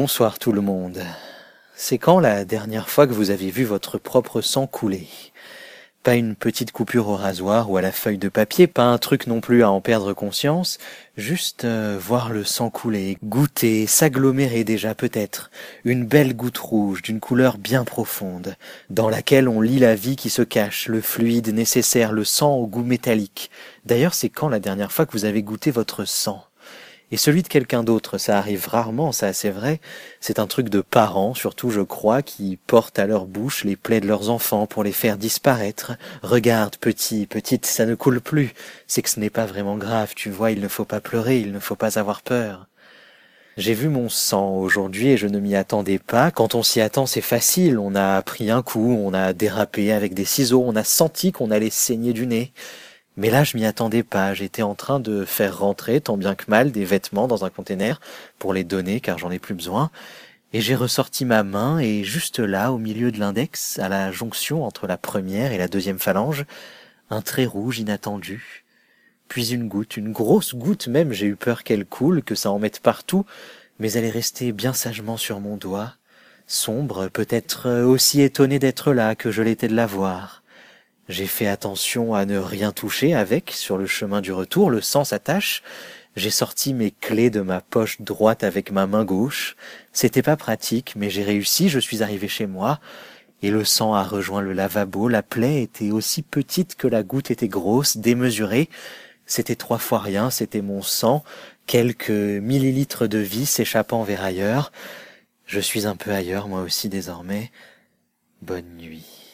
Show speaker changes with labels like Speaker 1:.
Speaker 1: Bonsoir tout le monde. C'est quand la dernière fois que vous avez vu votre propre sang couler? Pas une petite coupure au rasoir ou à la feuille de papier, pas un truc non plus à en perdre conscience, juste euh, voir le sang couler, goûter, s'agglomérer déjà peut-être, une belle goutte rouge d'une couleur bien profonde, dans laquelle on lit la vie qui se cache, le fluide nécessaire, le sang au goût métallique. D'ailleurs, c'est quand la dernière fois que vous avez goûté votre sang? Et celui de quelqu'un d'autre, ça arrive rarement, ça c'est vrai. C'est un truc de parents, surtout je crois, qui portent à leur bouche les plaies de leurs enfants pour les faire disparaître. Regarde, petit, petite, ça ne coule plus. C'est que ce n'est pas vraiment grave, tu vois, il ne faut pas pleurer, il ne faut pas avoir peur. J'ai vu mon sang aujourd'hui et je ne m'y attendais pas. Quand on s'y attend, c'est facile. On a pris un coup, on a dérapé avec des ciseaux, on a senti qu'on allait saigner du nez. Mais là, je m'y attendais pas. J'étais en train de faire rentrer, tant bien que mal, des vêtements dans un container pour les donner car j'en ai plus besoin. Et j'ai ressorti ma main et juste là, au milieu de l'index, à la jonction entre la première et la deuxième phalange, un trait rouge inattendu. Puis une goutte, une grosse goutte même, j'ai eu peur qu'elle coule, que ça en mette partout, mais elle est restée bien sagement sur mon doigt, sombre, peut-être aussi étonnée d'être là que je l'étais de la voir. J'ai fait attention à ne rien toucher avec, sur le chemin du retour, le sang s'attache. J'ai sorti mes clés de ma poche droite avec ma main gauche. C'était pas pratique, mais j'ai réussi, je suis arrivé chez moi, et le sang a rejoint le lavabo, la plaie était aussi petite que la goutte était grosse, démesurée. C'était trois fois rien, c'était mon sang, quelques millilitres de vie s'échappant vers ailleurs. Je suis un peu ailleurs, moi aussi désormais. Bonne nuit.